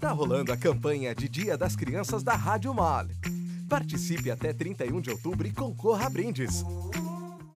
Tá rolando a campanha de Dia das Crianças da Rádio MAL. Participe até 31 de outubro e concorra a brindes.